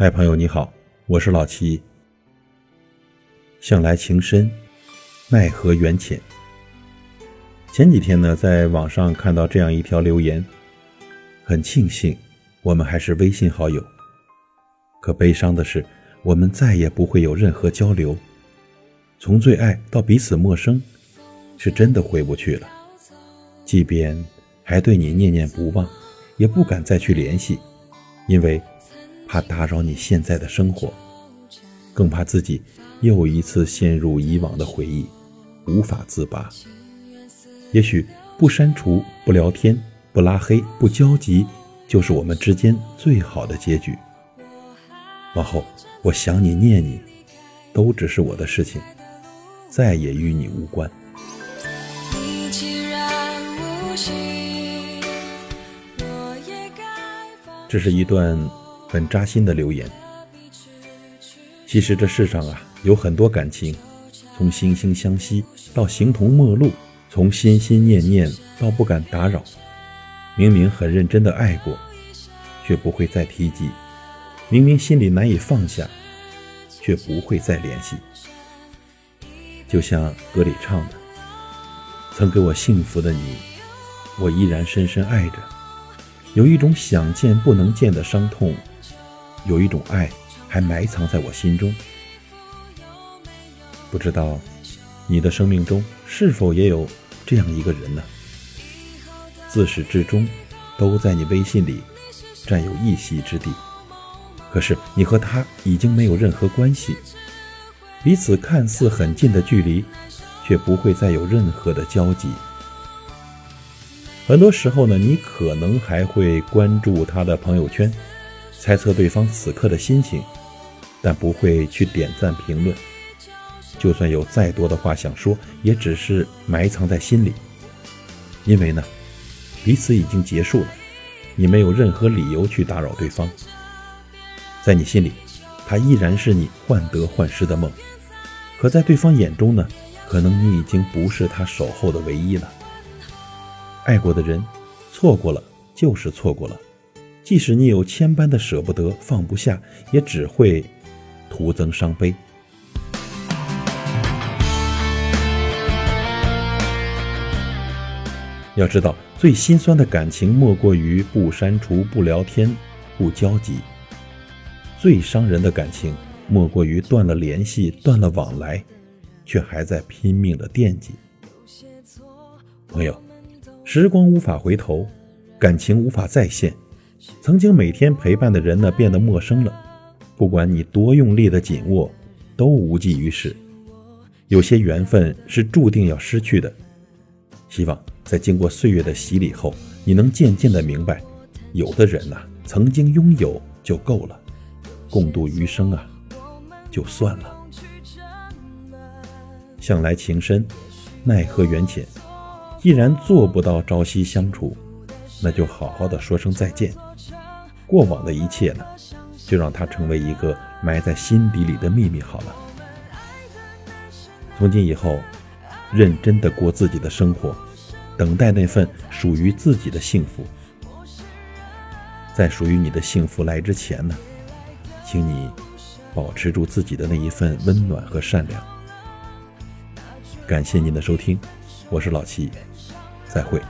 嗨，朋友你好，我是老齐。向来情深，奈何缘浅。前几天呢，在网上看到这样一条留言，很庆幸我们还是微信好友，可悲伤的是，我们再也不会有任何交流。从最爱到彼此陌生，是真的回不去了。即便还对你念念不忘，也不敢再去联系，因为怕打扰你现在的生活，更怕自己又一次陷入以往的回忆，无法自拔。也许不删除、不聊天、不拉黑、不交集，就是我们之间最好的结局。往后我想你、念你，都只是我的事情。再也与你无关。这是一段很扎心的留言。其实这世上啊，有很多感情，从惺惺相惜到形同陌路，从心心念念到不敢打扰。明明很认真的爱过，却不会再提及；明明心里难以放下，却不会再联系。就像歌里唱的：“曾给我幸福的你，我依然深深爱着。有一种想见不能见的伤痛，有一种爱还埋藏在我心中。不知道你的生命中是否也有这样一个人呢？自始至终都在你微信里占有一席之地，可是你和他已经没有任何关系。”彼此看似很近的距离，却不会再有任何的交集。很多时候呢，你可能还会关注他的朋友圈，猜测对方此刻的心情，但不会去点赞评论。就算有再多的话想说，也只是埋藏在心里。因为呢，彼此已经结束了，你没有任何理由去打扰对方。在你心里。他依然是你患得患失的梦，可在对方眼中呢？可能你已经不是他守候的唯一了。爱过的人，错过了就是错过了，即使你有千般的舍不得、放不下，也只会徒增伤悲。要知道，最心酸的感情，莫过于不删除、不聊天、不交集。最伤人的感情，莫过于断了联系、断了往来，却还在拼命的惦记。朋友，时光无法回头，感情无法再现，曾经每天陪伴的人呢，变得陌生了。不管你多用力的紧握，都无济于事。有些缘分是注定要失去的。希望在经过岁月的洗礼后，你能渐渐的明白，有的人呐，曾经拥有就够了。共度余生啊，就算了。向来情深，奈何缘浅。既然做不到朝夕相处，那就好好的说声再见。过往的一切呢，就让它成为一个埋在心底里的秘密好了。从今以后，认真的过自己的生活，等待那份属于自己的幸福。在属于你的幸福来之前呢？请你保持住自己的那一份温暖和善良。感谢您的收听，我是老七，再会。